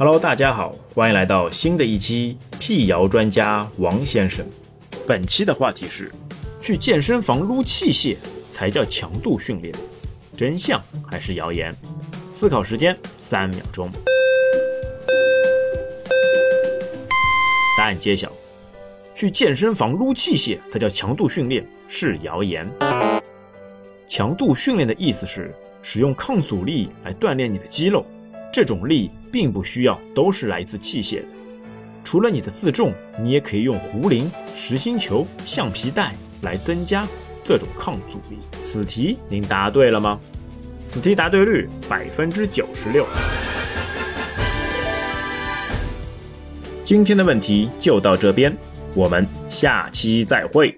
Hello，大家好，欢迎来到新的一期辟谣专家王先生。本期的话题是：去健身房撸器械才叫强度训练，真相还是谣言？思考时间三秒钟。答案揭晓：去健身房撸器械才叫强度训练是谣言。强度训练的意思是使用抗阻力来锻炼你的肌肉，这种力并不需要都是来自器械的。除了你的自重，你也可以用壶铃、实心球、橡皮带来增加这种抗阻力。此题您答对了吗？此题答对率百分之九十六。今天的问题就到这边，我们下期再会。